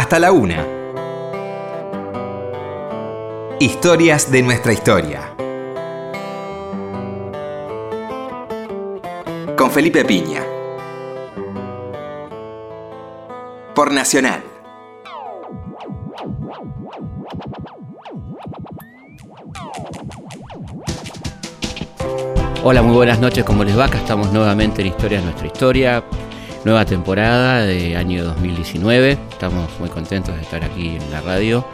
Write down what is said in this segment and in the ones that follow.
hasta la una. Historias de nuestra historia. Con Felipe Piña. Por Nacional. Hola, muy buenas noches, ¿cómo les va? Acá estamos nuevamente en Historia de nuestra historia, nueva temporada de año 2019. Estamos muy contentos de estar aquí en la radio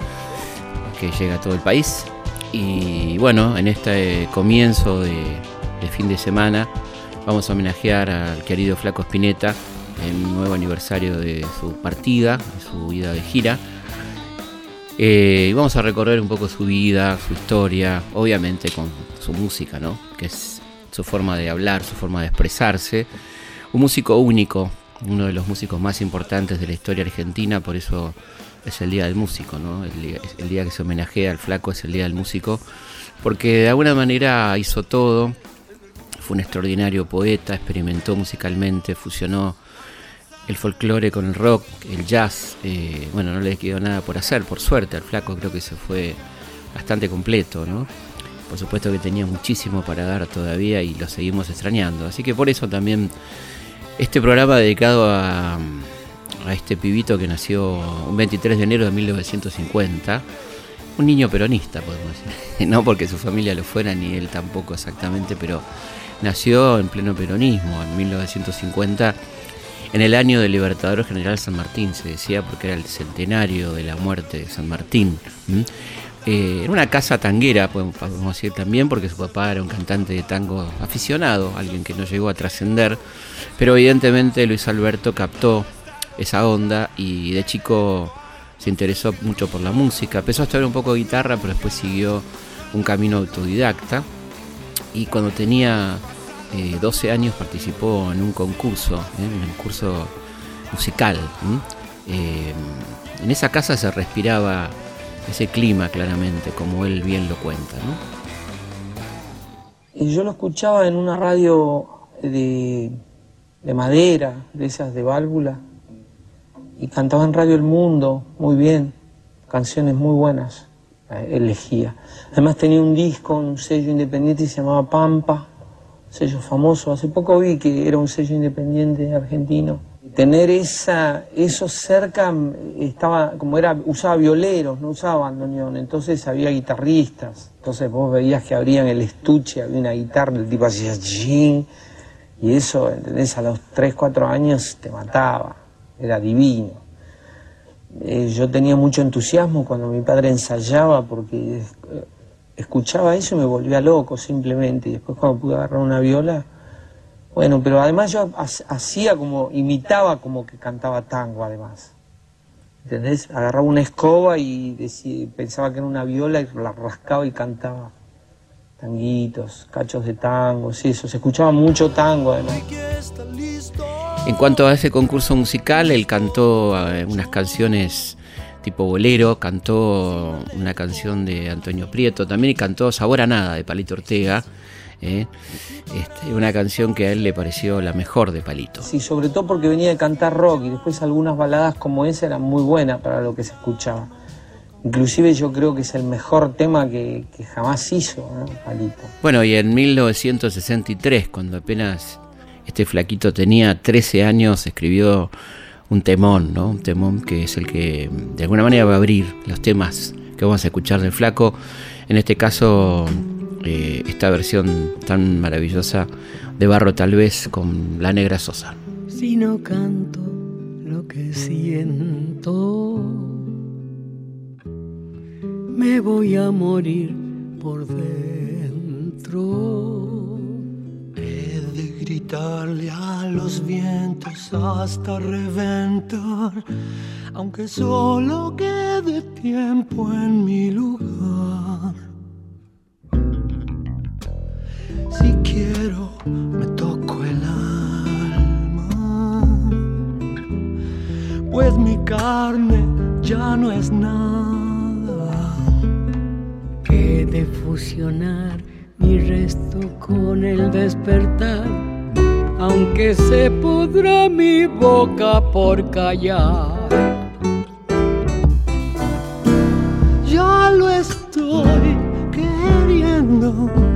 que llega a todo el país. Y bueno, en este comienzo de, fin de semana vamos a homenajear al querido Flaco Spinetta en un nuevo aniversario de su partida, de su vida de gira. Eh, y vamos a recorrer un poco su vida, su historia, obviamente con su música, ¿no? Que es su forma de hablar, su forma de expresarse. Un músico único, uno de los músicos más importantes de la historia argentina, por eso es el Día del Músico, ¿no? el, día, que se homenajea al flaco es el Día del Músico, porque de alguna manera hizo todo, fue un extraordinario poeta, experimentó musicalmente, fusionó el folclore con el rock, el jazz, eh, bueno, no le quedó nada por hacer, por suerte, al flaco creo que se fue bastante completo, ¿no? por supuesto que tenía muchísimo para dar todavía y lo seguimos extrañando. Así que por eso también este programa dedicado a, este pibito que nació un 23 de enero de 1950, un niño peronista, podemos decir. no porque su familia lo fuera ni él tampoco exactamente, pero nació en pleno peronismo en 1950. En el año del Libertador General San Martín, se decía, porque era el centenario de la muerte de San Martín. Eh, en una casa tanguera, podemos, decir también, porque su papá era un cantante de tango aficionado, alguien que no llegó a trascender, pero evidentemente Luis Alberto captó esa onda y de chico se interesó mucho por la música, empezó a estudiar un poco de guitarra, pero después siguió un camino autodidacta y cuando tenía 12 eh, años participó en un concurso, ¿eh? en un concurso musical. en esa casa se respiraba ese clima claramente, como él bien lo cuenta. ¿no? Y yo lo escuchaba en una radio de, madera, de esas de válvula, y cantaba en Radio El Mundo, muy bien, canciones muy buenas, eh, elegía. Además tenía un disco, un sello independiente y se llamaba Pampa, sello famoso. Hace poco vi que era un sello independiente argentino tener esa, eso cerca, estaba, como era, usaba violeros, no usaba bandoneón, entonces había guitarristas, entonces vos veías que abrían el estuche, había una guitarra, el tipo hacía y eso, ¿entendés? A los 3, 4 años te mataba, era divino. Eh, yo tenía mucho entusiasmo cuando mi padre ensayaba porque eh, escuchaba eso y me volvía loco simplemente, y después cuando pude agarrar una viola, bueno, pero además yo hacía como, imitaba como que cantaba tango además. ¿Entendés? Agarraba una escoba y pensaba que era una viola y la rascaba y cantaba tanguitos, cachos de tango, sí, eso, se escuchaba mucho tango además. En cuanto a ese concurso musical, él cantó eh, unas canciones tipo bolero, cantó una canción de Antonio Prieto, también cantó Sabor a Nada de Palito Ortega ¿eh? Este, una canción que a él le pareció la mejor de Palito. Sí, sobre todo porque venía de cantar rock y después algunas baladas como esa eran muy buenas para lo que se escuchaba. Inclusive yo creo que es el mejor tema que, jamás hizo Palito. Bueno, y en 1963, cuando apenas este flaquito tenía 13 años, escribió un temón, ¿no? Un temón que es el que de alguna manera va a abrir los temas que vamos a escuchar del flaco. En este caso eh, esta versión tan maravillosa de Barro tal vez con La Negra Sosa. Si no canto lo que siento, me voy a morir por dentro. He de gritarle a los vientos hasta reventar, aunque solo quede tiempo en mi lugar si quiero, me toco el alma, pues mi carne ya no es nada. He de fusionar mi resto con el despertar, aunque se pudra mi boca por callar. ya lo estoy queriendo.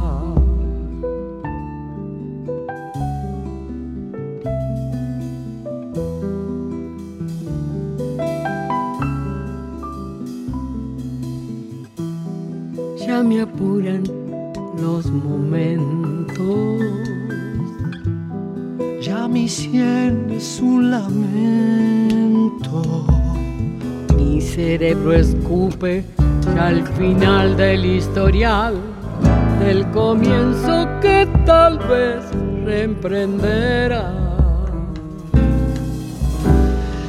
Me apuran los momentos ya mi sien es un lamento. Mi cerebro escupe al final del historial, del comienzo que tal vez reemprenderá.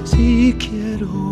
Si quiero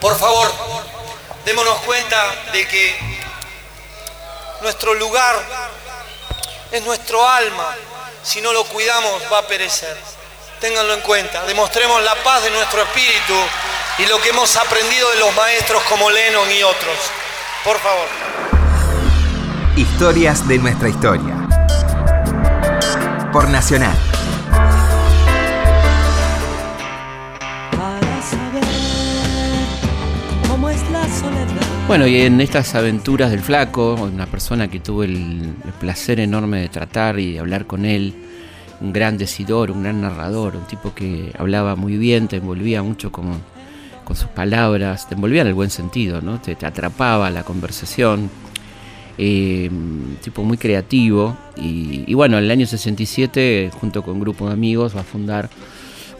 Por favor, démonos cuenta de que nuestro lugar es nuestro alma. Si no lo cuidamos va a perecer. Ténganlo en cuenta. Demostremos la paz de nuestro espíritu y lo que hemos aprendido de los maestros como Lennon y otros. Por favor. Historias de nuestra historia. Por Nacional. Bueno, y en estas aventuras del flaco, una persona que tuve el, placer enorme de tratar y de hablar con él, un gran decidor, un gran narrador, un tipo que hablaba muy bien, te envolvía mucho con, con sus palabras, te envolvía en el buen sentido, ¿no? te, atrapaba la conversación, eh, tipo muy creativo. Y, y, bueno, en el año 67, junto con un grupo de amigos, va a fundar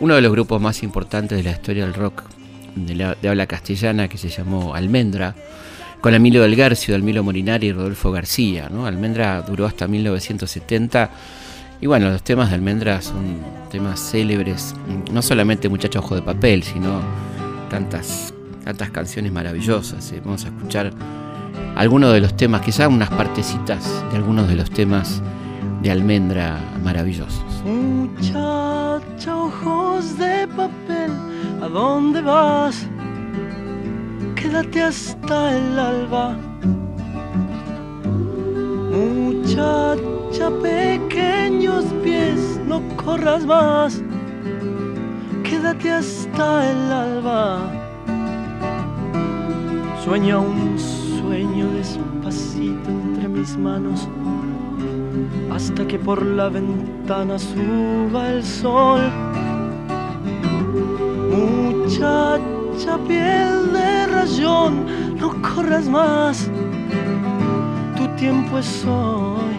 uno de los grupos más importantes de la historia del rock de, habla castellana que se llamó Almendra, con Emilio del Garcio, Emilio Morinari y Rodolfo García. ¿no? Almendra duró hasta 1970. Y bueno, los temas de Almendra son temas célebres, no solamente Muchacho Ojo de Papel, sino tantas, tantas canciones maravillosas. ¿eh? Vamos a escuchar algunos de los temas, quizás unas partecitas de algunos de los temas de Almendra maravillosos. Muchacha ojos de papel ¿A dónde vas? Quédate hasta el alba. Muchacha, pequeños pies, no corras más. Quédate hasta el alba. Sueña un sueño despacito entre mis manos hasta que por la ventana suba el sol Muchacha piel de rayón, no corras más, tu tiempo es hoy.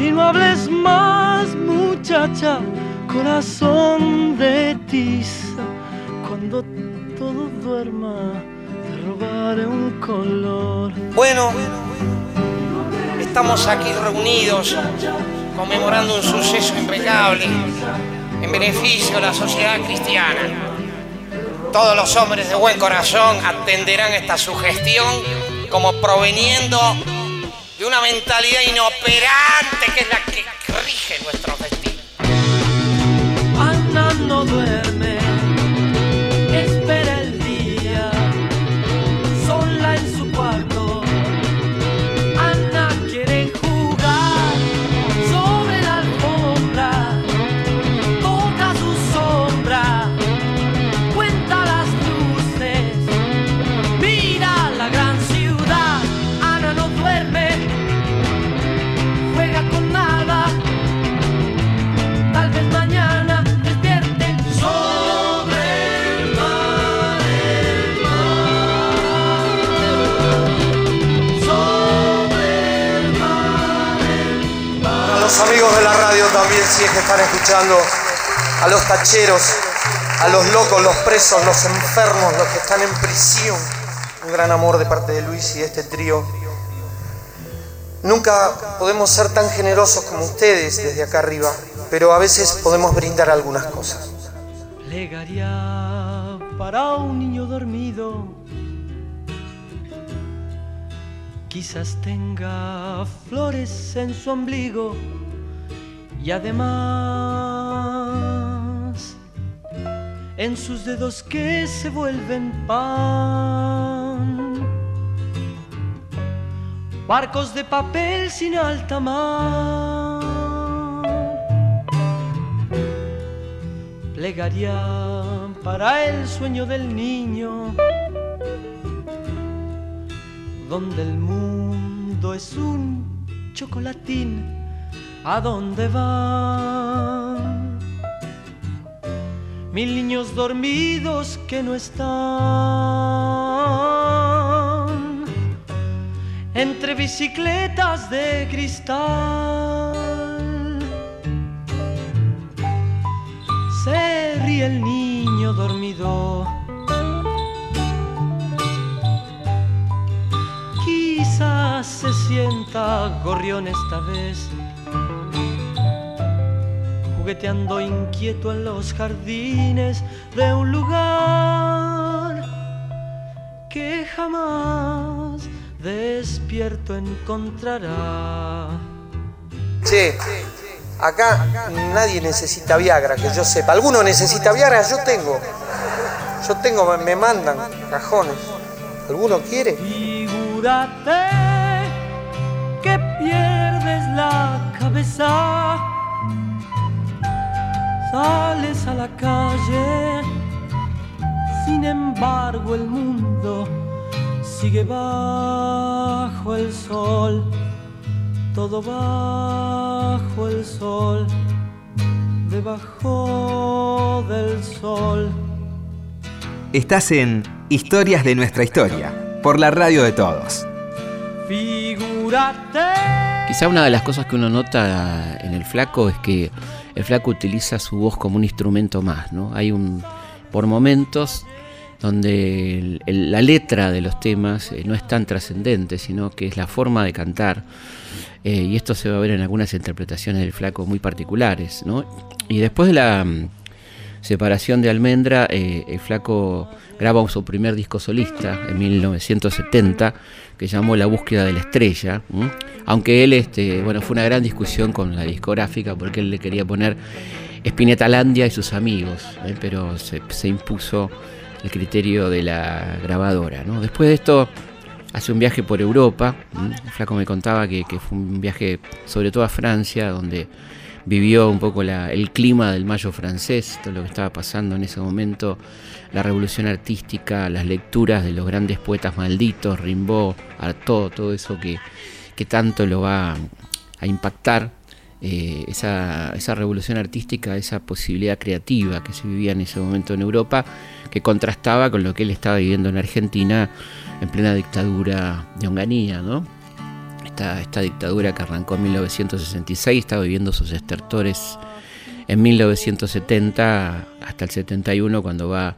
Y no hables más, muchacha, corazón de tiza. Cuando todo duerma, Bueno, estamos aquí reunidos conmemorando un suceso impecable en beneficio de la sociedad cristiana. Todos los hombres de buen corazón atenderán esta sugestión como proveniendo de una mentalidad inoperante que es la que rige nuestro destino. Si es que están escuchando, a los tacheros, a los locos, los presos, los enfermos, los que están en prisión. Un gran amor de parte de Luis y de este trío. Nunca podemos ser tan generosos como ustedes desde acá arriba, pero a veces podemos brindar algunas cosas. Plegaria para un niño dormido. Quizás tenga flores en su ombligo y además en sus dedos que se vuelven pan. Barcos de papel sin alta mar. Plegaria para el sueño del niño, donde el mundo es un chocolatín, ¿a dónde van? Mil niños dormidos que no están entre bicicletas de cristal. Se ríe el niño dormido. Quizás se sienta gorrión esta vez, jugueteando inquieto en los jardines de un lugar que jamás despierto encontrará. Che, acá nadie necesita Viagra, que yo sepa. ¿Alguno necesita Viagra? Yo tengo. Yo tengo, me mandan cajones. ¿Alguno quiere? Figúrate que pierdes la cabeza, sales a la calle, sin embargo el mundo sigue bajo el sol, todo bajo el sol, debajo del sol. Estás en Historias de nuestra historia, por la radio de todos. Figúrate. Quizá una de las cosas que uno nota en el flaco es que el flaco utiliza su voz como un instrumento más, ¿no? Hay un por momentos donde la letra de los temas eh, no es tan trascendente, sino que es la forma de cantar. Eh, y esto se va a ver en algunas interpretaciones del flaco muy particulares, ¿no? Y después de la mm, separación de Almendra, eh, flaco graba su primer disco solista en 1970 que llamó La búsqueda de la estrella, aunque él, este, bueno, fue una gran discusión con la discográfica porque él le quería poner Spinetalandia y sus amigos, ¿eh? pero se, impuso el criterio de la grabadora. ¿no? Después de esto hace un viaje por Europa, flaco me contaba que, que fue un viaje sobre todo a Francia, donde vivió un poco la- el clima del mayo francés, todo lo que estaba pasando en ese momento, la revolución artística, las lecturas de los grandes poetas malditos, Rimbaud, Artaud, todo eso que, que tanto lo va a impactar, eh, esa, esa revolución artística, esa posibilidad creativa que se vivía en ese momento en Europa, que contrastaba con lo que él estaba viviendo en Argentina en plena dictadura de Onganía, ¿no? Esta, dictadura que arrancó en 1966, estaba viviendo sus estertores en 1970 hasta el 71 cuando va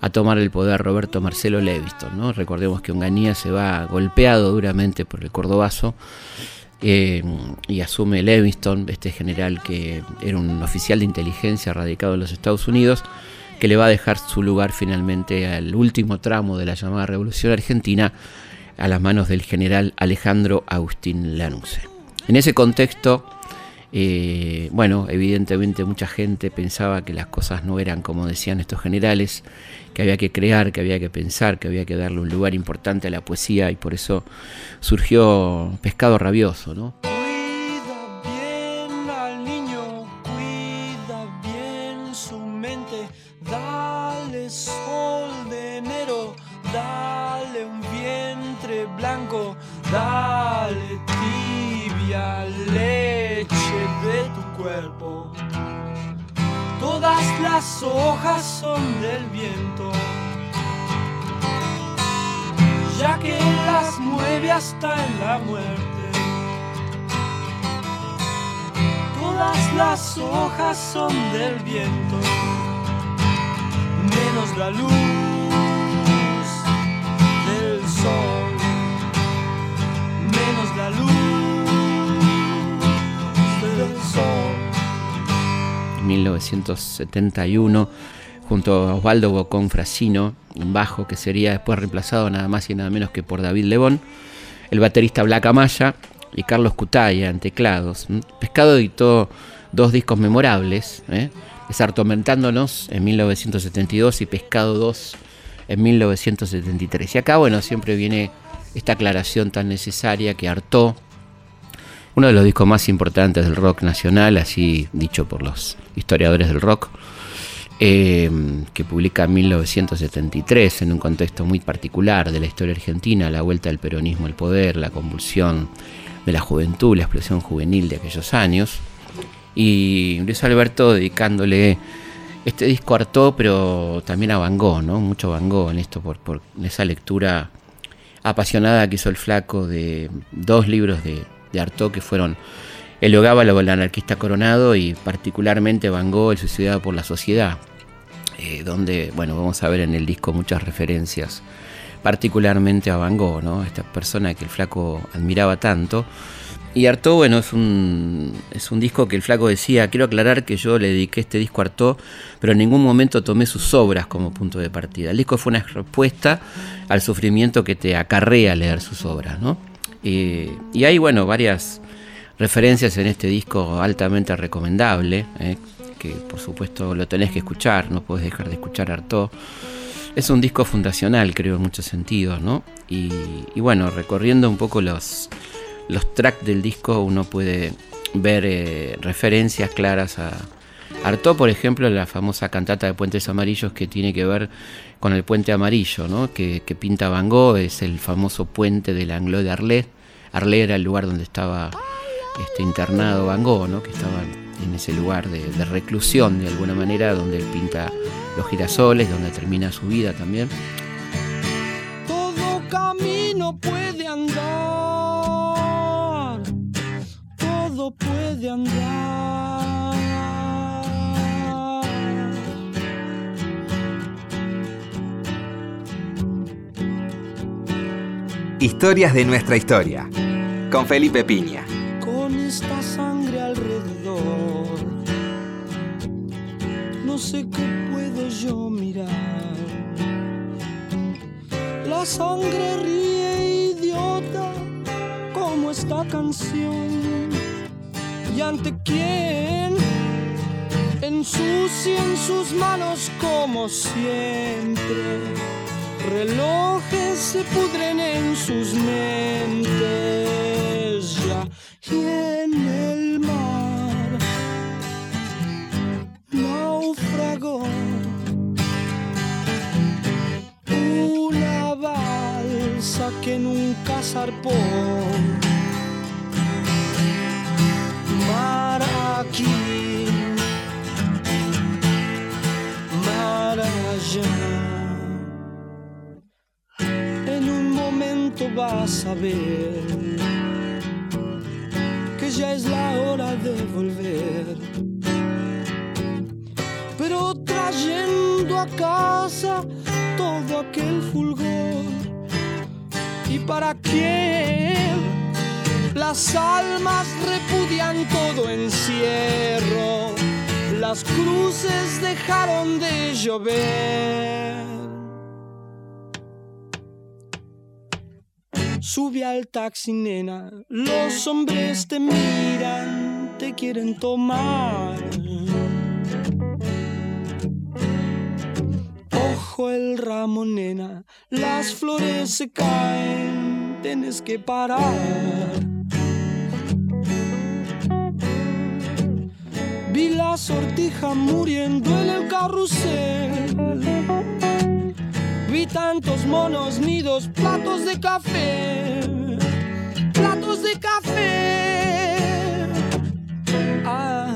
a tomar el poder Roberto Marcelo Leviston. ¿no? Recordemos que Onganía se va golpeado duramente por el cordobazo eh, y asume Leviston, este general que era un oficial de inteligencia radicado en los Estados Unidos, que le va a dejar su lugar finalmente al último tramo de la llamada Revolución Argentina a las manos del general Alejandro Agustín Lanuse. En ese contexto, eh, bueno, evidentemente mucha gente pensaba que las cosas no eran como decían estos generales, que había que crear, que había que pensar, que había que darle un lugar importante a la poesía y por eso surgió Pescado Rabioso, ¿no? Hasta en la muerte. Todas las hojas son del viento, menos la luz del sol, menos la luz del sol. en 1971 junto a Osvaldo Bocón Frasino en bajo, que sería después reemplazado nada más y nada menos que por David Lebón, el baterista Black Amaya y Carlos Cutaya en teclados. Pescado editó dos discos memorables, ¿eh? Desartomentándonos en 1972 y Pescado 2 en 1973. Y acá, bueno, siempre viene esta aclaración tan necesaria que hartó uno de los discos más importantes del rock nacional, así dicho por los historiadores del rock, eh, que publica en 1973 en un contexto muy particular de la historia argentina, la vuelta del peronismo al poder, la convulsión de la juventud, la explosión juvenil de aquellos años. Y Luis Alberto dedicándole este disco a Artaud, pero también a Van Gogh, ¿no? Mucho Van Gogh en esto, por, por esa lectura apasionada que hizo el flaco de dos libros de, de Artaud que fueron El Ogábalo, el anarquista coronado y particularmente Van Gogh, el suicidado por la sociedad, eh, donde, bueno, vamos a ver en el disco muchas referencias, particularmente a Van Gogh, ¿no? Esta persona que el flaco admiraba tanto. Y Artaud, bueno, es un, es un disco que el flaco decía, quiero aclarar que yo le dediqué este disco a Artaud, pero en ningún momento tomé sus obras como punto de partida. El disco fue una respuesta al sufrimiento que te acarrea leer sus obras, ¿no? Eh, y hay, bueno, varias referencias en este disco altamente recomendable, eh, que por supuesto lo tenés que escuchar, no puedes dejar de escuchar Artaud. Es un disco fundacional, creo, en muchos sentidos, ¿no? Y, bueno, recorriendo un poco los, los tracks del disco, uno puede ver eh, referencias claras a Artaud, por ejemplo, la famosa cantata de Puentes Amarillos que tiene que ver con el puente amarillo, ¿no? que, que pinta Van Gogh, es el famoso puente del Angló de Arlé. Arlé era el lugar donde estaba este, internado Van Gogh, ¿no? que estaba en ese lugar de, de reclusión de alguna manera, donde él pinta los girasoles, donde termina su vida también. Todo camino puede andar, todo puede andar. Historias de nuestra historia. Con Felipe Piña. No sé qué puedo yo mirar. La sangre ríe idiota como esta canción. ¿Y ante quién? Ensucia en sus manos como siempre. Relojes se pudren en sus mentes zarpó. Mar aquí. En un momento vas a ver que ya es la hora de volver. Pero trayendo a casa todo aquel fulgor. ¿Y para qué? Las almas repudian todo encierro. las cruces dejaron de llover. Sube al taxi, nena, los hombres te miran, te quieren tomar. El ramo, nena, las flores se caen, tienes que parar. Vi la sortija muriendo en el carrusel. Vi tantos monos nidos, platos de café, platos de café. Ah.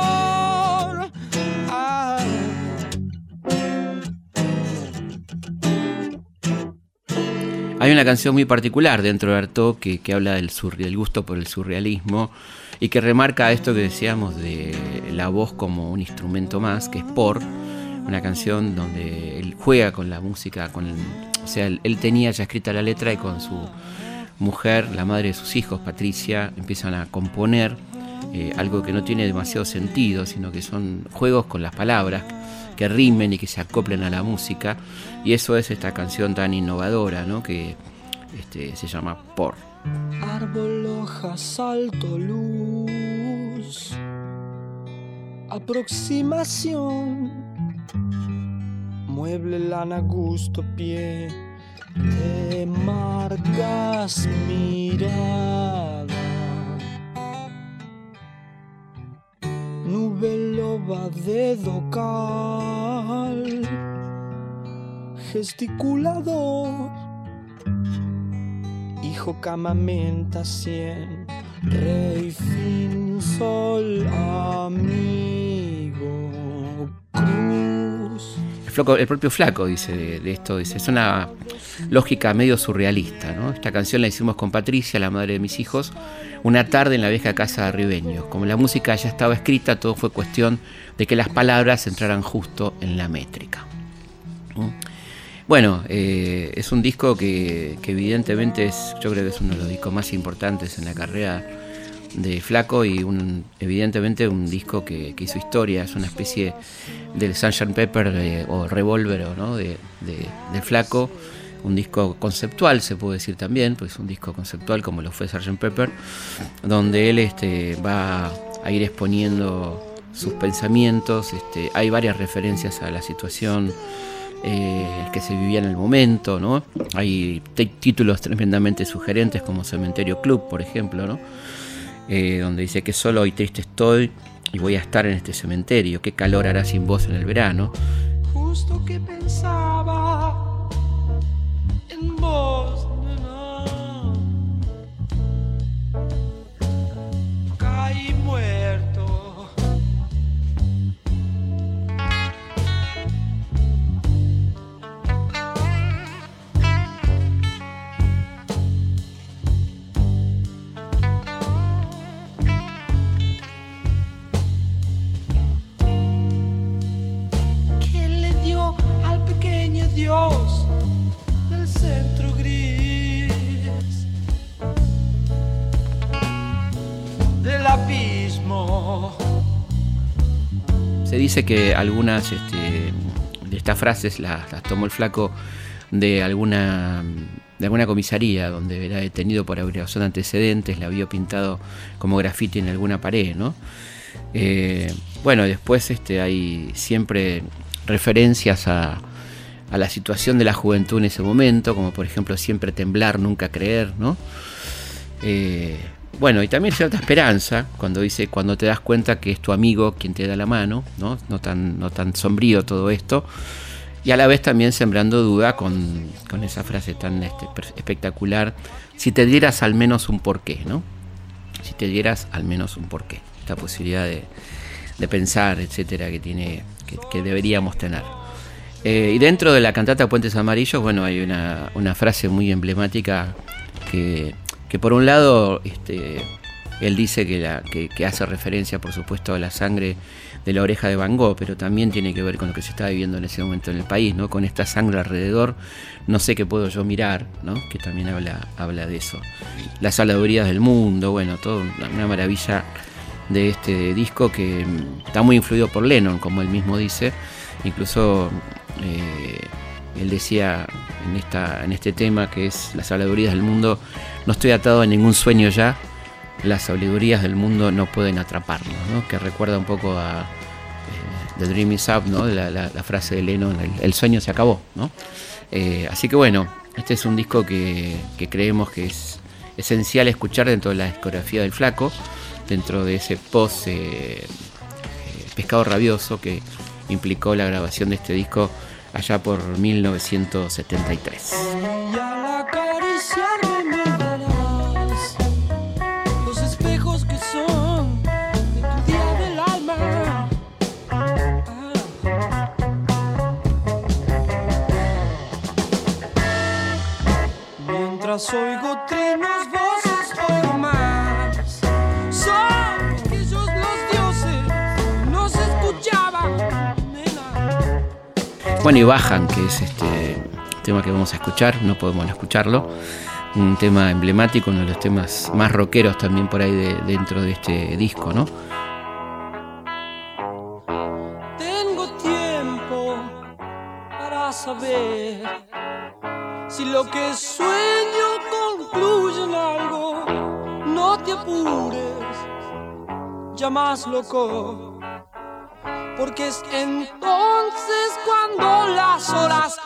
Hay una canción muy particular dentro de Artaud que, que habla del, del gusto por el surrealismo y que remarca esto que decíamos de la voz como un instrumento más, que es Por, una canción donde él juega con la música, con el- o sea, él tenía ya escrita la letra y con su mujer, la madre de sus hijos, Patricia, empiezan a componer eh, algo que no tiene demasiado sentido, sino que son juegos con las palabras que rimen y que se acoplen a la música. Y eso es esta canción tan innovadora, ¿no? Que este, se llama Por. Árbol, hoja, salto, luz. Aproximación. Mueble, lana, gusto, pie. Te marcas mirada. Nube loba, dedo cal. Gesticulador. Hijo camamenta cien, rey fin sol amigo. El, propio Flaco dice de, esto, dice, es una lógica medio surrealista. Esta canción la hicimos con Patricia, la madre de mis hijos, una tarde en la vieja casa de Ribeños. Como la música ya estaba escrita, todo fue cuestión de que las palabras entraran justo en la métrica. ¿Mm? Bueno, eh, es un disco que, que evidentemente es, yo creo que es uno de los discos más importantes en la carrera de Flaco y un, evidentemente un disco que, hizo historia, es una especie del Sunshine Pepper de- o Revolver ¿no? de, de- Flaco, un disco conceptual se puede decir también, pues un disco conceptual como lo fue Sgt. Pepper, donde él este, va a ir exponiendo sus pensamientos, este, hay varias referencias a la situación eh, que se vivía en el momento, ¿no? Hay títulos tremendamente sugerentes como Cementerio Club, por ejemplo, ¿no? Eh, donde dice que solo y triste estoy y voy a estar en este cementerio, qué calor hará sin vos en el verano. Justo que pensaba en vos, Del centro gris del abismo? Se dice que algunas este, de estas frases las, tomó el flaco de alguna de alguna comisaría donde era detenido por averiguación de antecedentes, la vio pintado como grafiti en alguna pared, ¿no? Eh, bueno, después este, hay siempre referencias a, la situación de la juventud en ese momento, como por ejemplo siempre temblar, nunca creer, ¿no? Eh, bueno, y también cierta esperanza cuando dice, cuando te das cuenta que es tu amigo quien te da la mano, ¿no? No tan, no tan sombrío todo esto. Y a la vez también sembrando duda con, esa frase tan este, espectacular, si te dieras al menos un porqué, ¿no? Si te dieras al menos un porqué. Esta posibilidad de, pensar, etcétera, que, tiene, que, deberíamos tener. Eh, y dentro de la cantata Puentes Amarillos, bueno, hay una, una frase muy emblemática que que por un lado este, él dice que, la, que, hace referencia, por supuesto, a la sangre de la oreja de Van Gogh, pero también tiene que ver con lo que se está viviendo en ese momento en el país, ¿no? Con esta sangre alrededor, no sé qué puedo yo mirar, ¿no? Que también habla, habla de eso. Las saladurías del mundo, bueno, todo una maravilla de este disco que está muy influido por Lennon, como él mismo dice. Incluso eh, él decía en, este tema que es las habladurías del mundo, no estoy atado a ningún sueño ya, las sabidurías del mundo no pueden atraparnos, ¿no? que recuerda un poco a eh, The Dream is Up, ¿no? la, frase de Lennon, el, sueño se acabó. ¿no? Eh, así que bueno, este es un disco que, creemos que es esencial escuchar dentro de la discografía del flaco, dentro de ese post Pescado Rabioso que implicó la grabación de este disco allá por 1973. oigo trinos, Bueno, y bajan, que es este tema que vamos a escuchar, no podemos no escucharlo. Un tema emblemático, uno de los temas más rockeros también por ahí de, dentro de este disco, ¿no? Tengo tiempo para saber si lo que sueño concluye en algo, no te apures, ya loco. Porque es entonces cuando las horas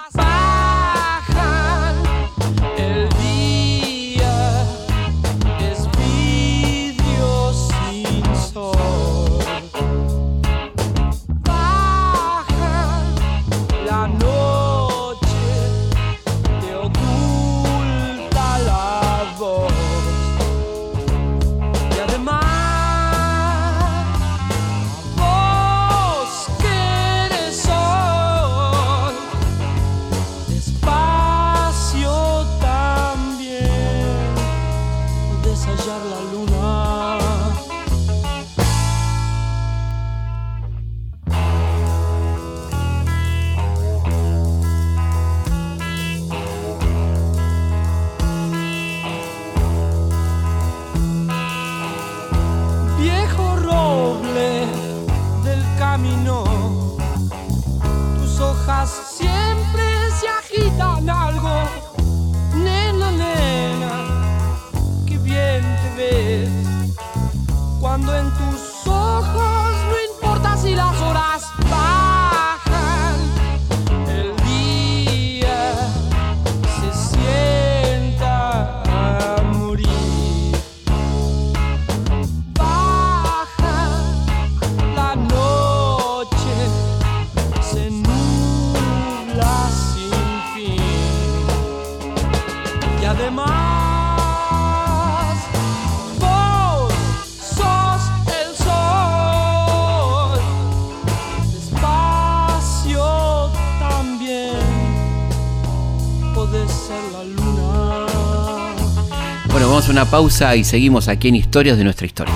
una pausa y seguimos aquí en Historias de nuestra historia.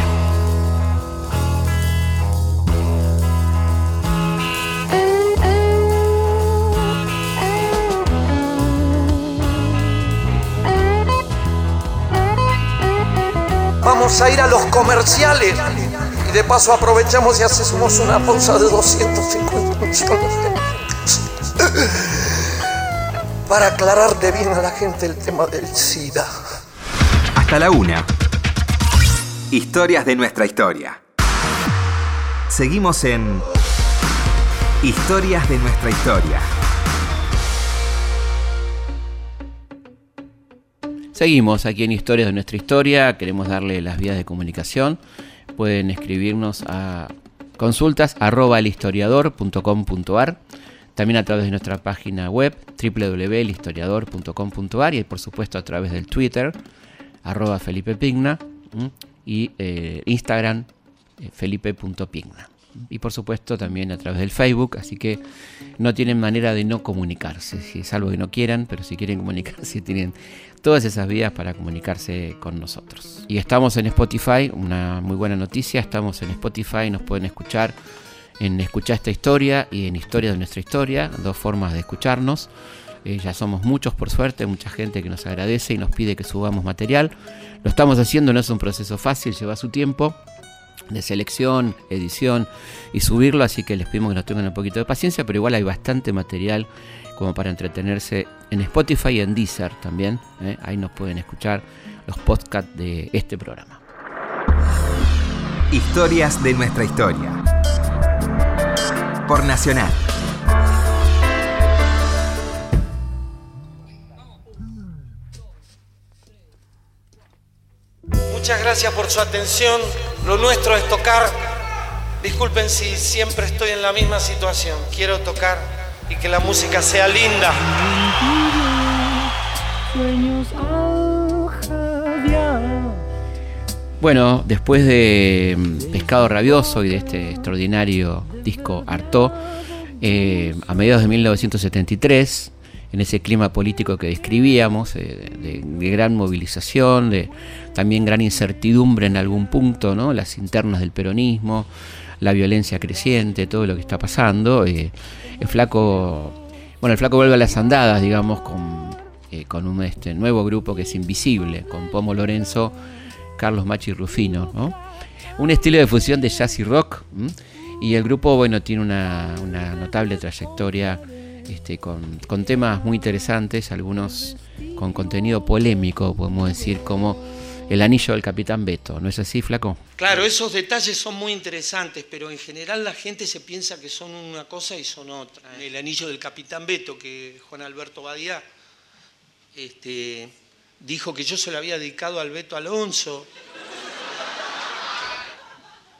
Vamos a ir a los comerciales y de paso aprovechamos y hacemos una pausa de 250 millones. para aclarar de bien a la gente el tema del SIDA. Hasta la una. Historias de nuestra historia. Seguimos en Historias de nuestra historia. Seguimos aquí en Historias de nuestra historia. Queremos darle las vías de comunicación. Pueden escribirnos a consultas arroba elhistoriador.com.ar también a través de nuestra página web www.elhistoriador.com.ar y por supuesto a través del Twitter arroba Felipe Pigna y eh, Instagram eh, felipe.pigna y por supuesto también a través del Facebook, así que no tienen manera de no comunicarse, si es algo que no quieran, pero si quieren comunicarse tienen todas esas vías para comunicarse con nosotros. Y estamos en Spotify, una muy buena noticia, estamos en Spotify, nos pueden escuchar en Escuchar esta historia y en Historia de nuestra historia, dos formas de escucharnos. Eh, ya somos muchos por suerte, mucha gente que nos agradece y nos pide que subamos material. Lo estamos haciendo, no es un proceso fácil, lleva su tiempo de selección, edición y subirlo, así que les pedimos que nos tengan un poquito de paciencia, pero igual hay bastante material como para entretenerse en Spotify y en Deezer también. ¿eh? Ahí nos pueden escuchar los podcasts de este programa. Historias de nuestra historia. Por Nacional. Muchas gracias por su atención. Lo nuestro es tocar. Disculpen si siempre estoy en la misma situación. Quiero tocar y que la música sea linda. Bueno, después de mm, Pescado Rabioso y de este extraordinario disco Artó, eh, a mediados de 1973, en ese clima político que describíamos, eh, de, gran movilización, de también gran incertidumbre en algún punto, ¿no? las internas del peronismo, la violencia creciente, todo lo que está pasando. Eh, el flaco, bueno, el flaco vuelve a las andadas, digamos, con, eh, con un este, nuevo grupo que es Invisible, con Pomo Lorenzo, Carlos Machi Rufino, ¿no? Un estilo de fusión de jazz y rock. Y el grupo, bueno, tiene una, una notable trayectoria este, con, temas muy interesantes, algunos con contenido polémico, podemos decir, como el anillo del capitán Beto. ¿No es así, Flaco? Claro, esos detalles son muy interesantes, pero en general la gente se piensa que son una cosa y son otra. El anillo del capitán Beto, que Juan Alberto Badía este, dijo que yo se lo había dedicado al Beto Alonso.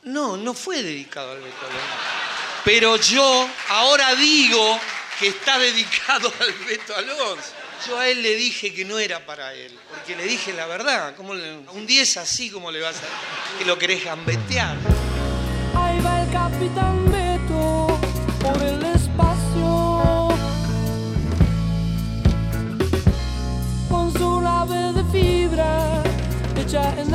No, no fue dedicado al Beto Alonso. Pero yo ahora digo que está dedicado al Beto Alonso. Yo a él le dije que no era para él, porque le dije la verdad. ¿cómo un 10 así como le vas a que lo querés gambetear. Ahí va el capitán Beto por el espacio. Con su nave de fibra hecha en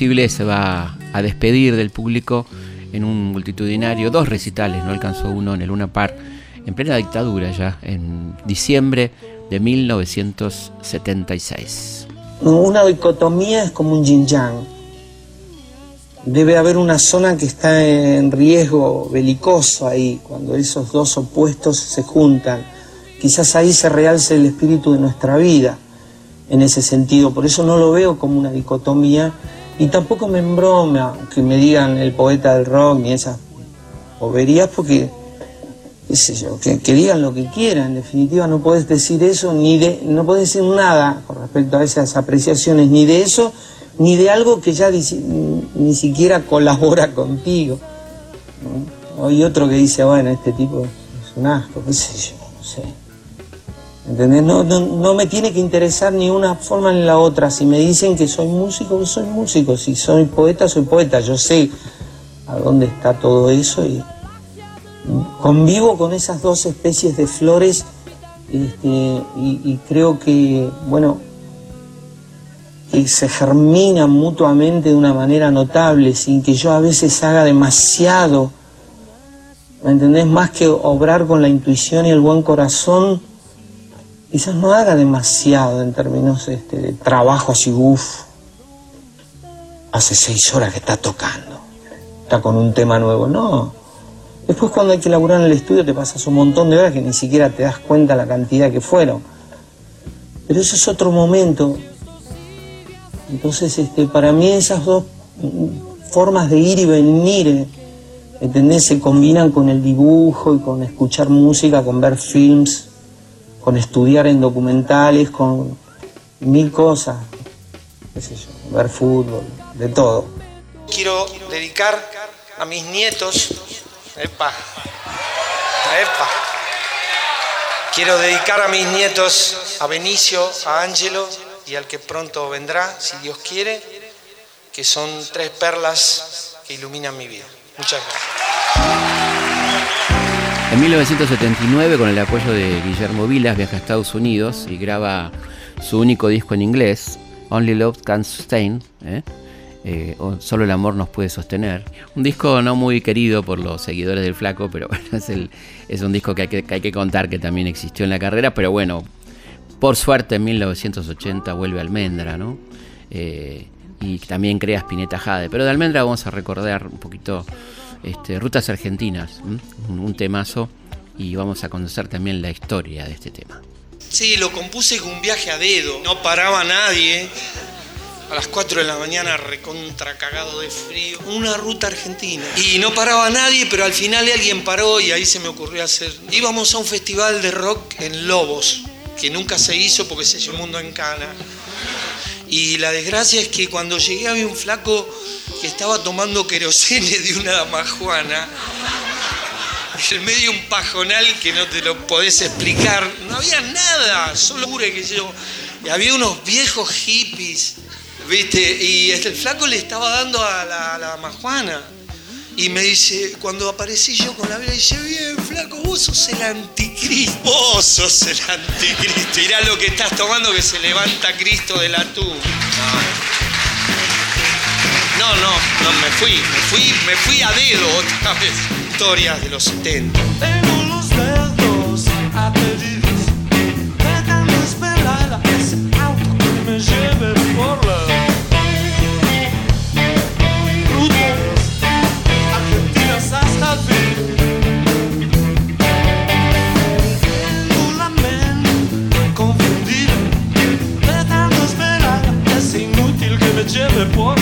Se va a despedir del público en un multitudinario, dos recitales, no alcanzó uno en el Luna Par, en plena dictadura ya, en diciembre de 1976. Una dicotomía es como un yin yang. debe haber una zona que está en riesgo belicoso ahí, cuando esos dos opuestos se juntan. Quizás ahí se realce el espíritu de nuestra vida en ese sentido. Por eso no lo veo como una dicotomía y tampoco me embroma que me digan el poeta del rock ni esas boberías porque, qué sé yo, que, digan lo que quieran. En definitiva no puedes decir eso ni de, no puedes decir nada con respecto a esas apreciaciones ni de eso ni de algo que ya ni, siquiera colabora contigo. Hay otro que dice, bueno, este tipo es un asco, qué sé yo, no sé. ¿Entendés? No, no, me tiene que interesar ni una forma ni la otra. Si me dicen que soy músico, soy músico. Si soy poeta, soy poeta. Yo sé a dónde está todo eso y convivo con esas dos especies de flores este, y, creo que, bueno, que se germinan mutuamente de una manera notable, sin que yo a veces haga demasiado, ¿me entendés? Más que obrar con la intuición y el buen corazón, quizás no haga demasiado en términos este, de trabajo así, uff, hace seis horas que está tocando, está con un tema nuevo, no. Después cuando hay que laburar en el estudio te pasas un montón de horas que ni siquiera te das cuenta la cantidad que fueron. Pero eso es otro momento. Entonces, este, para mí esas dos formas de ir y venir, ¿entendés? Se combinan con el dibujo y con escuchar música, con ver films con estudiar en documentales, con mil cosas, ver fútbol, de todo. Quiero dedicar a mis nietos, epa, epa, quiero dedicar a mis nietos, a Benicio, a Ángelo y al que pronto vendrá, si Dios quiere, que son tres perlas que iluminan mi vida. Muchas gracias. En 1979, con el apoyo de Guillermo Vilas, viaja a Estados Unidos y graba su único disco en inglés, Only Love Can Sustain, ¿eh? Eh, Solo el amor nos puede sostener. Un disco no muy querido por los seguidores del Flaco, pero bueno, es, el, un disco que hay que, hay que, contar que también existió en la carrera, pero bueno, por suerte en 1980 vuelve Almendra, ¿no? Eh, y también crea Spinetta Jade. Pero de Almendra vamos a recordar un poquito este, Rutas Argentinas, un, temazo, y vamos a conocer también la historia de este tema. Sí, lo compuse con un viaje a dedo, no paraba nadie. A las 4 de la mañana recontra cagado de frío. Una ruta argentina. Y no paraba nadie, pero al final alguien paró y ahí se me ocurrió hacer. Íbamos a un festival de rock en Lobos, que nunca se hizo porque se un mundo en cana. Y la desgracia es que cuando llegué había un flaco que estaba tomando querosene de una damajuana. En medio de un pajonal que no te lo podés explicar. No había nada, solo pure que yo. Y había unos viejos hippies, ¿viste? Y este, el flaco le estaba dando a la, damajuana. Y me dice, cuando aparecí yo con la vela, dice, bien, flaco, vos sos el anticristo. Vos sos el anticristo. Mirá lo que estás tomando que se levanta Cristo de la tumba. No, no, no, me fui, me fui, me fui a dedo otra vez. Historias de los 70. Tengo los dedos ateridos, dejando esperar a ese auto que me lleve por la rutas argentinas hasta el fin. Tengo la mente confundida, dejando esperar a inútil que me lleve por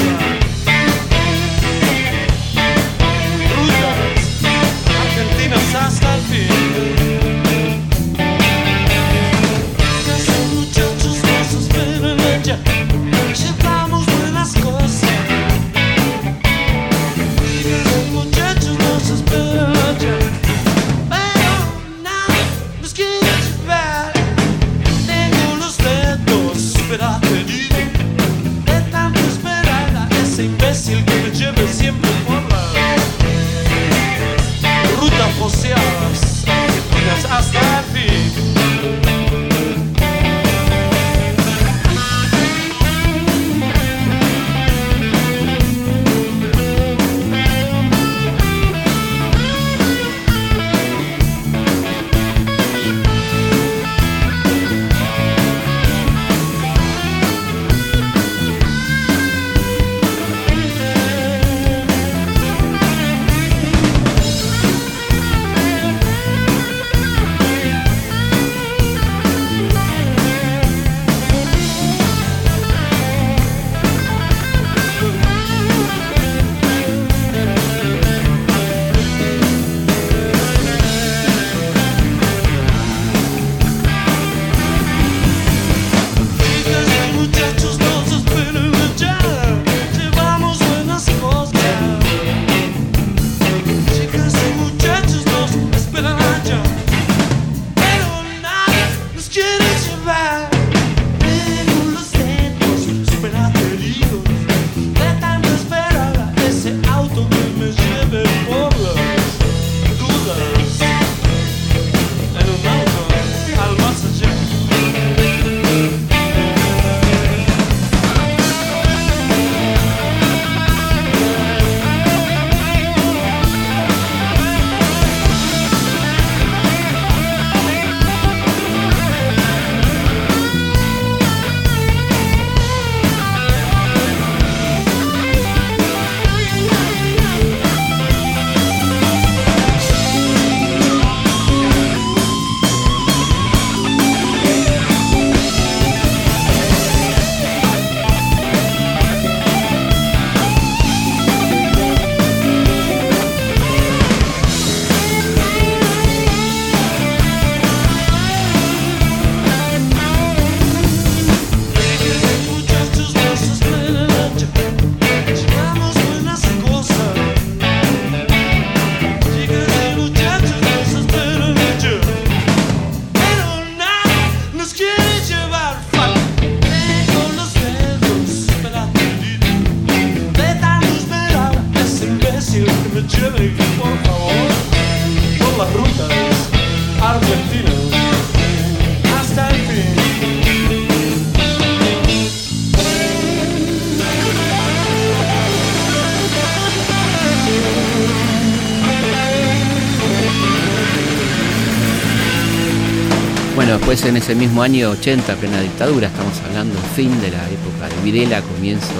en ese mismo año 80, plena dictadura, estamos hablando fin de la época de Videla, comienzo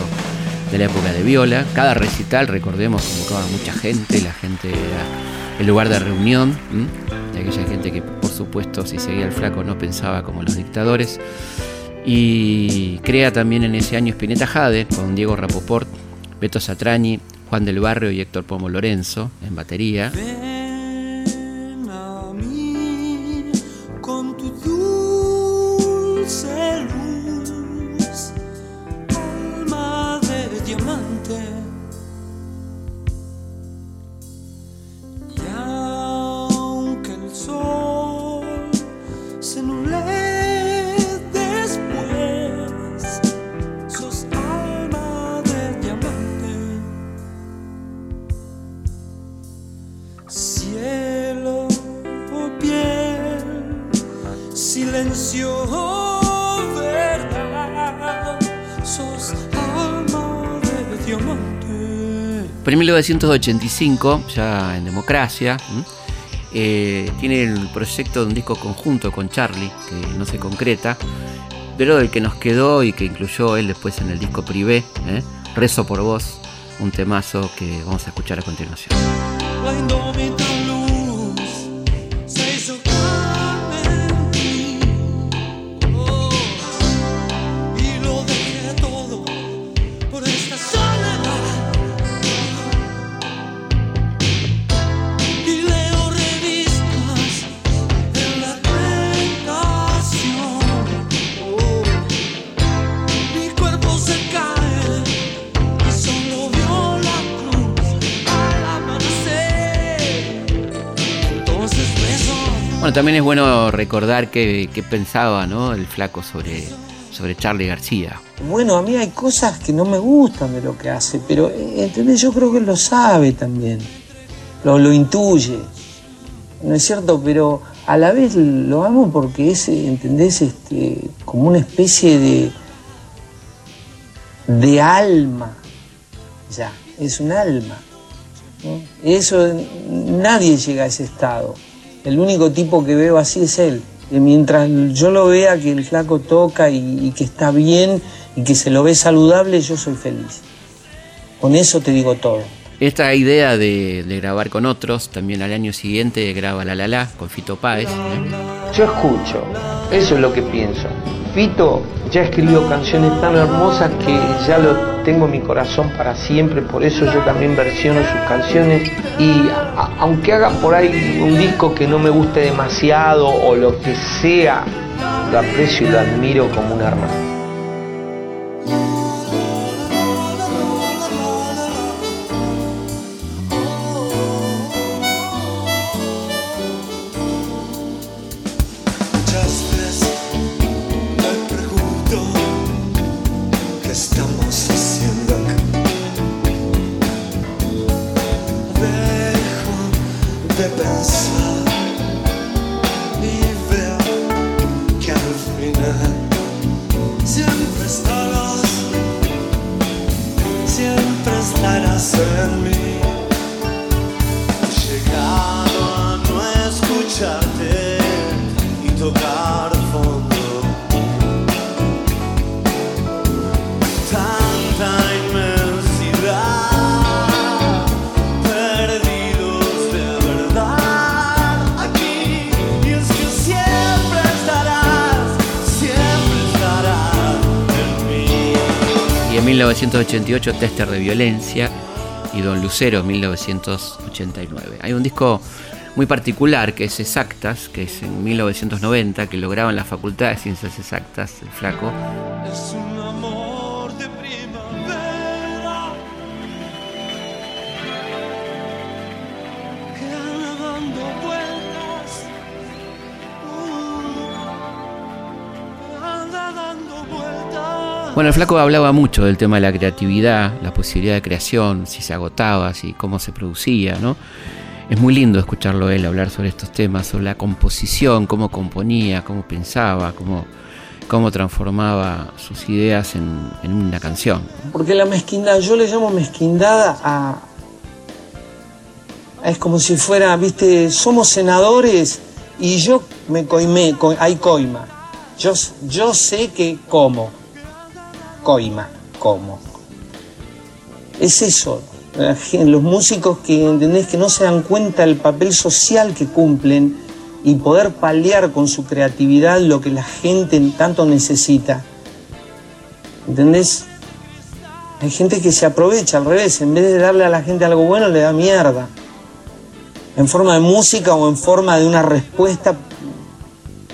de la época de Viola. Cada recital, recordemos, convocaba mucha gente, la gente era el lugar de reunión de aquella gente que, por supuesto, si seguía el flaco no pensaba como los dictadores. Y crea también en ese año Spinetta Jade con Diego Rapoport, Beto Satrañi, Juan del Barrio y Héctor Pomo Lorenzo en batería. 1985, ya en democracia, eh, tiene el proyecto de un disco conjunto con Charlie, que no se concreta, pero del que nos quedó y que incluyó él después en el disco privé, ¿eh? Rezo por vos, un temazo que vamos a escuchar a continuación. También es bueno recordar qué, pensaba ¿no? el flaco sobre, sobre Charlie García. Bueno, a mí hay cosas que no me gustan de lo que hace, pero eh, ¿entendés? yo creo que lo sabe también, lo, lo intuye, ¿no es cierto? Pero a la vez lo amo porque es, ¿entendés? Este, como una especie de, de alma, ya, es un alma. Eso, nadie llega a ese estado. El único tipo que veo así es él. Y mientras yo lo vea que el flaco toca y, que está bien y que se lo ve saludable, yo soy feliz. Con eso te digo todo. Esta idea de, grabar con otros, también al año siguiente graba La La La con Fito Páez. ¿eh? Yo escucho, eso es lo que pienso. Fito ya escribió canciones tan hermosas que ya lo tengo en mi corazón para siempre, por eso yo también versiono sus canciones y aunque haga por ahí un disco que no me guste demasiado o lo que sea, lo aprecio y lo admiro como un hermano. 1988 Tester de Violencia y Don Lucero 1989. Hay un disco muy particular que es Exactas, que es en 1990, que lo graba en la Facultad de Ciencias Exactas, el flaco. Bueno, el flaco hablaba mucho del tema de la creatividad, la posibilidad de creación, si se agotaba, si cómo se producía, ¿no? Es muy lindo escucharlo él hablar sobre estos temas, sobre la composición, cómo componía, cómo pensaba, cómo, cómo transformaba sus ideas en, en una canción. Porque la mezquindad, yo le llamo mezquindad a... Es como si fuera, viste, somos senadores y yo me coimé, hay coima. Yo, yo sé que como, coima, como. Es eso, los músicos que entendés que no se dan cuenta del papel social que cumplen y poder paliar con su creatividad lo que la gente tanto necesita. ¿Entendés? Hay gente que se aprovecha al revés, en vez de darle a la gente algo bueno, le da mierda. En forma de música o en forma de una respuesta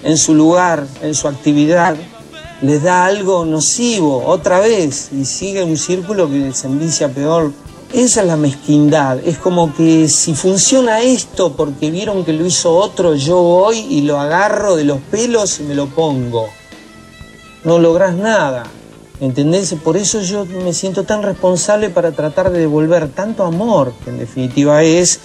en su lugar, en su actividad, les da algo nocivo otra vez y sigue un círculo que se envicia peor. Esa es la mezquindad. Es como que si funciona esto porque vieron que lo hizo otro, yo voy y lo agarro de los pelos y me lo pongo. No logras nada. ¿Entendés? Por eso yo me siento tan responsable para tratar de devolver tanto amor, que en definitiva es,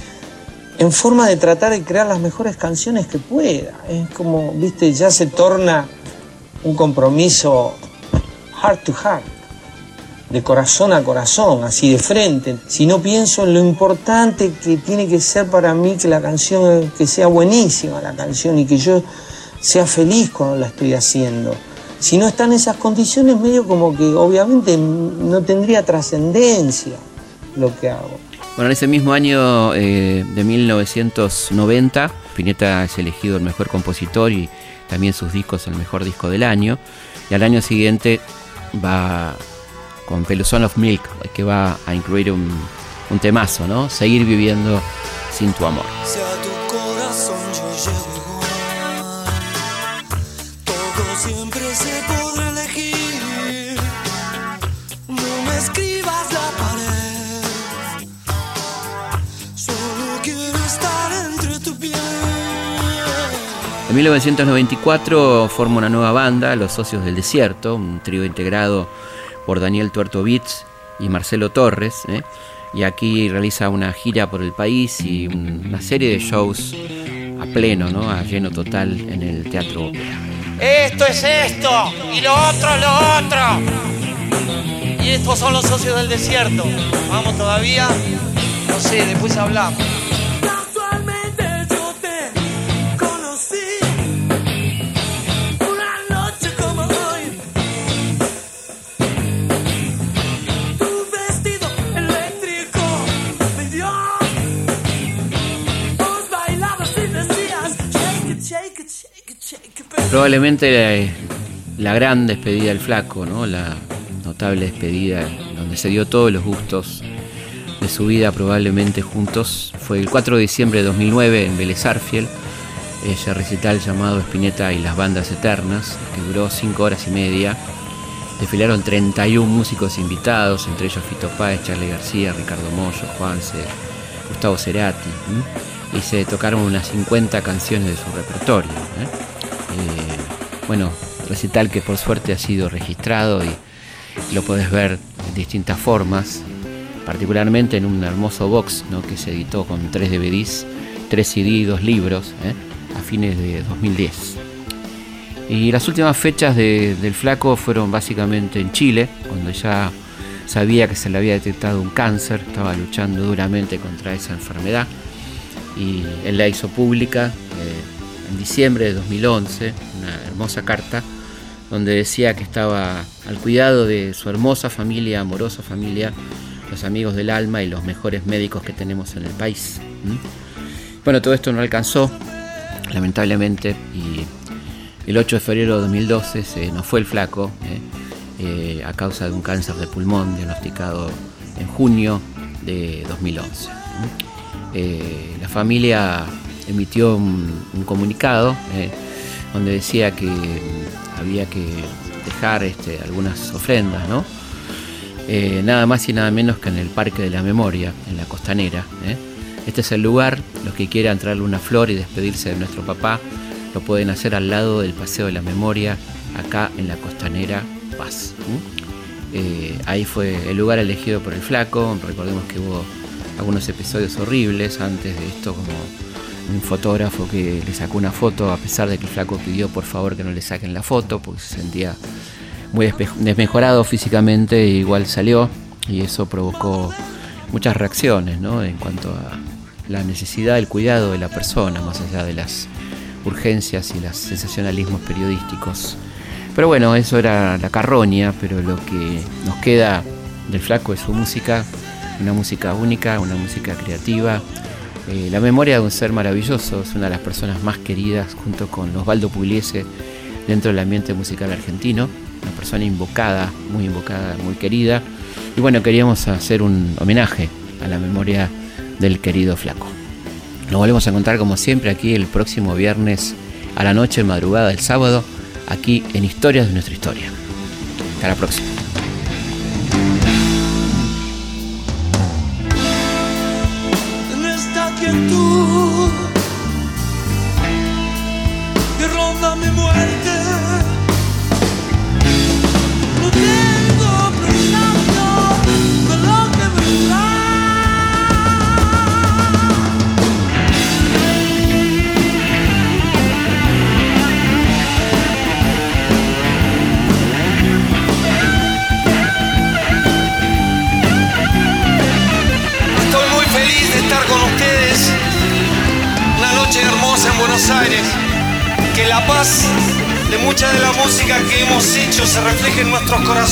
en forma de tratar de crear las mejores canciones que pueda. Es como, viste, ya se torna un compromiso heart to heart, de corazón a corazón, así de frente. Si no pienso en lo importante que tiene que ser para mí que la canción, que sea buenísima la canción y que yo sea feliz cuando la estoy haciendo si no están esas condiciones, medio como que obviamente no tendría trascendencia lo que hago. Bueno, en ese mismo año eh, de 1990, Pineta es elegido el mejor compositor y también sus discos el mejor disco del año. Y al año siguiente va con Peluzón of Milk, que va a incluir un, un temazo, ¿no? Seguir viviendo sin tu amor. 1994 forma una nueva banda, Los Socios del Desierto, un trío integrado por Daniel Tuerto Beats y Marcelo Torres. ¿eh? Y aquí realiza una gira por el país y una serie de shows a pleno, ¿no? a lleno total en el Teatro Esto es esto y lo otro es lo otro. Y estos son los socios del desierto. Vamos todavía. No sé, después hablamos. Probablemente la, gran despedida del flaco, ¿no? la notable despedida donde se dio todos los gustos de su vida probablemente juntos, fue el 4 de diciembre de 2009 en Vélez ese recital llamado Espineta y las bandas eternas, que duró 5 horas y media. Desfilaron 31 músicos invitados, entre ellos Fito Páez, Charlie García, Ricardo Mollo, Juanse, Gustavo Cerati, y se tocaron unas 50 canciones de su repertorio. ¿eh? Eh, bueno, recital que por suerte ha sido registrado y lo puedes ver de distintas formas, particularmente en un hermoso box que se editó con tres DVDs, tres CD y dos libros ¿eh? a fines de 2010. Y las últimas fechas del flaco fueron básicamente en Chile, cuando ya sabía que se le había detectado un cáncer, estaba luchando duramente contra esa enfermedad y él la hizo pública. Eh, en diciembre de 2011, una hermosa carta donde decía que estaba al cuidado de su hermosa familia, amorosa familia, los amigos del alma y los mejores médicos que tenemos en el país. Bueno, todo esto no alcanzó, lamentablemente, y el 8 de febrero de 2012 se nos fue el flaco ¿eh? Eh, a causa de un cáncer de pulmón diagnosticado en junio de 2011. Eh, la familia emitió un, comunicado eh, donde decía que había que dejar este, algunas ofrendas. Eh, nada más y nada menos que en el Parque de la Memoria, en la Costanera. ¿eh? Este es el lugar, los que quieran traerle una flor y despedirse de nuestro papá, lo pueden hacer al lado del Paseo de la Memoria, acá en la Costanera Paz. ahí fue el lugar elegido por el flaco, recordemos que hubo algunos episodios horribles antes de esto, como un fotógrafo que le sacó una foto a pesar de que el flaco pidió por favor que no le saquen la foto porque se sentía muy desmejorado físicamente e igual salió y eso provocó muchas reacciones ¿no? en cuanto a la necesidad del cuidado de la persona más allá de las urgencias y los sensacionalismos periodísticos. Pero bueno, eso era la carroña, pero lo que nos queda del flaco es su música, una música única, una música creativa. Eh, la memoria de un ser maravilloso, es una de las personas más queridas junto con Osvaldo Pugliese dentro del ambiente musical argentino, una persona invocada, muy invocada, muy querida. Y bueno, queríamos hacer un homenaje a la memoria del querido flaco. Nos volvemos a encontrar como siempre aquí el próximo viernes a la noche, madrugada del sábado, aquí en Historias de nuestra historia. Hasta la próxima. Que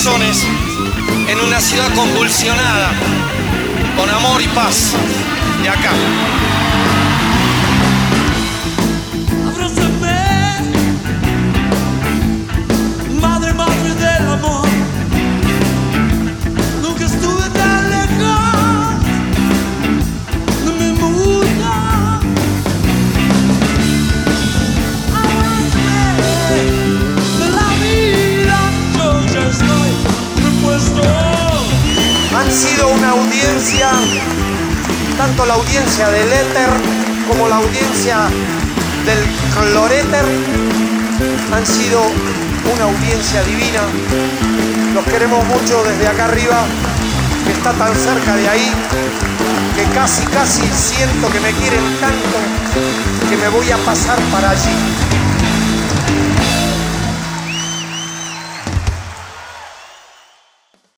en una ciudad convulsionada, con amor y paz. De acá. Del éter como la audiencia del cloréter, han sido una audiencia divina. Los queremos mucho desde acá arriba, que está tan cerca de ahí, que casi, casi siento que me quieren tanto que me voy a pasar para allí.